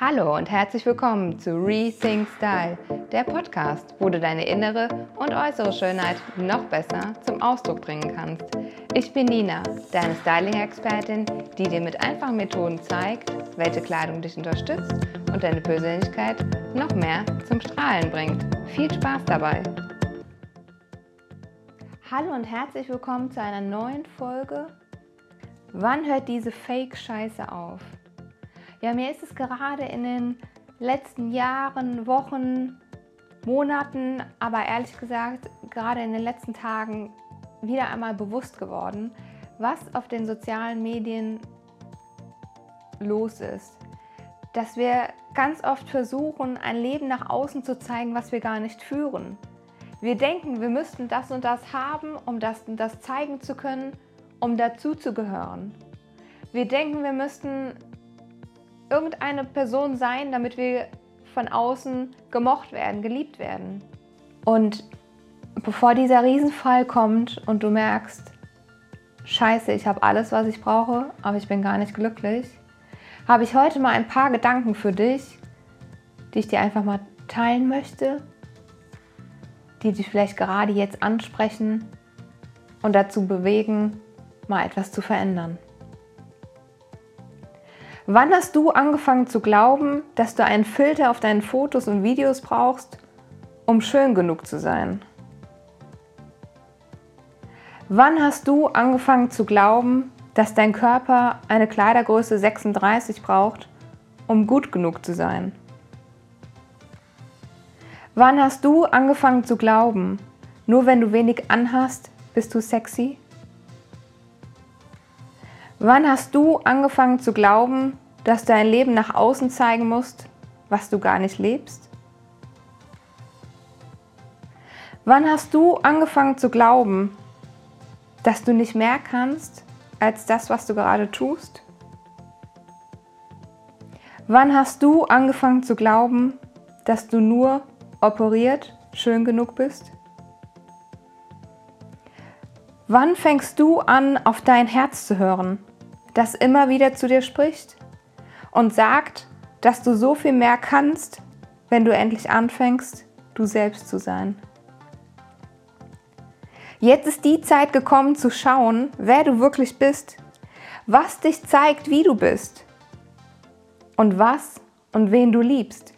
Hallo und herzlich willkommen zu Rethink Style, der Podcast, wo du deine innere und äußere Schönheit noch besser zum Ausdruck bringen kannst. Ich bin Nina, deine Styling-Expertin, die dir mit einfachen Methoden zeigt, welche Kleidung dich unterstützt und deine Persönlichkeit noch mehr zum Strahlen bringt. Viel Spaß dabei! Hallo und herzlich willkommen zu einer neuen Folge. Wann hört diese Fake-Scheiße auf? Ja, mir ist es gerade in den letzten Jahren, Wochen, Monaten, aber ehrlich gesagt gerade in den letzten Tagen wieder einmal bewusst geworden, was auf den sozialen Medien los ist. Dass wir ganz oft versuchen, ein Leben nach außen zu zeigen, was wir gar nicht führen. Wir denken, wir müssten das und das haben, um das und das zeigen zu können, um dazuzugehören. Wir denken, wir müssten irgendeine Person sein, damit wir von außen gemocht werden, geliebt werden. Und bevor dieser Riesenfall kommt und du merkst, scheiße, ich habe alles, was ich brauche, aber ich bin gar nicht glücklich, habe ich heute mal ein paar Gedanken für dich, die ich dir einfach mal teilen möchte, die dich vielleicht gerade jetzt ansprechen und dazu bewegen, mal etwas zu verändern. Wann hast du angefangen zu glauben, dass du einen Filter auf deinen Fotos und Videos brauchst, um schön genug zu sein? Wann hast du angefangen zu glauben, dass dein Körper eine Kleidergröße 36 braucht, um gut genug zu sein? Wann hast du angefangen zu glauben, nur wenn du wenig anhast, bist du sexy? Wann hast du angefangen zu glauben, dass du dein Leben nach außen zeigen musst, was du gar nicht lebst? Wann hast du angefangen zu glauben, dass du nicht mehr kannst als das, was du gerade tust? Wann hast du angefangen zu glauben, dass du nur operiert schön genug bist? Wann fängst du an, auf dein Herz zu hören? Das immer wieder zu dir spricht und sagt, dass du so viel mehr kannst, wenn du endlich anfängst, du selbst zu sein. Jetzt ist die Zeit gekommen zu schauen, wer du wirklich bist, was dich zeigt, wie du bist und was und wen du liebst.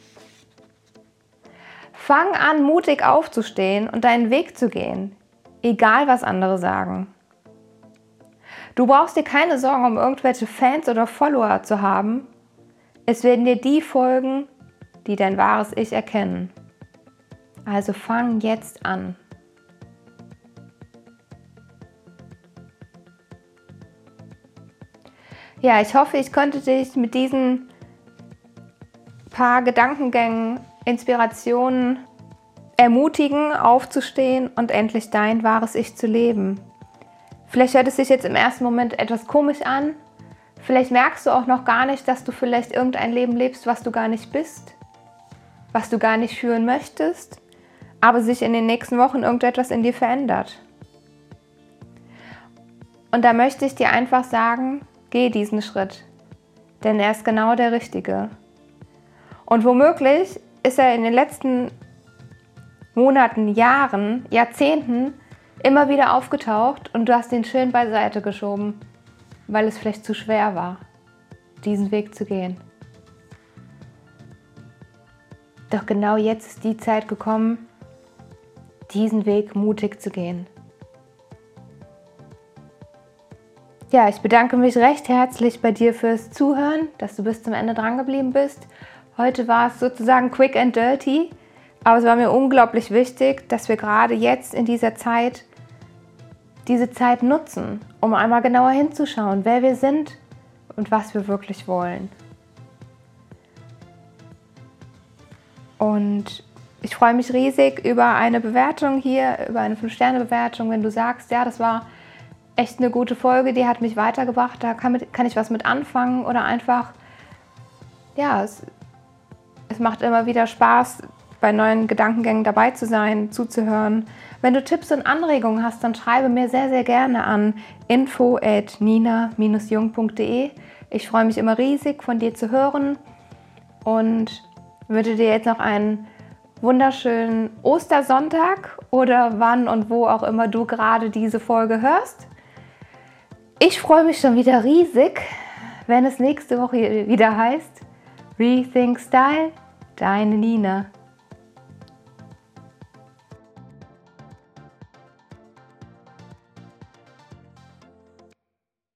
Fang an, mutig aufzustehen und deinen Weg zu gehen, egal was andere sagen. Du brauchst dir keine Sorgen um irgendwelche Fans oder Follower zu haben. Es werden dir die folgen, die dein wahres Ich erkennen. Also fang jetzt an. Ja, ich hoffe, ich konnte dich mit diesen paar Gedankengängen, Inspirationen ermutigen, aufzustehen und endlich dein wahres Ich zu leben. Vielleicht hört es sich jetzt im ersten Moment etwas komisch an. Vielleicht merkst du auch noch gar nicht, dass du vielleicht irgendein Leben lebst, was du gar nicht bist, was du gar nicht führen möchtest, aber sich in den nächsten Wochen irgendetwas in dir verändert. Und da möchte ich dir einfach sagen, geh diesen Schritt, denn er ist genau der richtige. Und womöglich ist er in den letzten Monaten, Jahren, Jahrzehnten immer wieder aufgetaucht und du hast ihn schön beiseite geschoben, weil es vielleicht zu schwer war, diesen Weg zu gehen. Doch genau jetzt ist die Zeit gekommen, diesen Weg mutig zu gehen. Ja, ich bedanke mich recht herzlich bei dir fürs Zuhören, dass du bis zum Ende dran geblieben bist. Heute war es sozusagen quick and dirty, aber es war mir unglaublich wichtig, dass wir gerade jetzt in dieser Zeit diese Zeit nutzen, um einmal genauer hinzuschauen, wer wir sind und was wir wirklich wollen. Und ich freue mich riesig über eine Bewertung hier, über eine 5-Sterne-Bewertung, wenn du sagst, ja, das war echt eine gute Folge, die hat mich weitergebracht, da kann, mit, kann ich was mit anfangen oder einfach, ja, es, es macht immer wieder Spaß, bei neuen Gedankengängen dabei zu sein, zuzuhören. Wenn du Tipps und Anregungen hast, dann schreibe mir sehr, sehr gerne an info at nina-jung.de. Ich freue mich immer riesig, von dir zu hören. und wünsche dir jetzt noch einen wunderschönen Ostersonntag oder wann und wo auch immer du gerade diese Folge hörst. Ich freue mich schon wieder riesig, wenn es nächste Woche wieder heißt Rethink Style, deine Nina.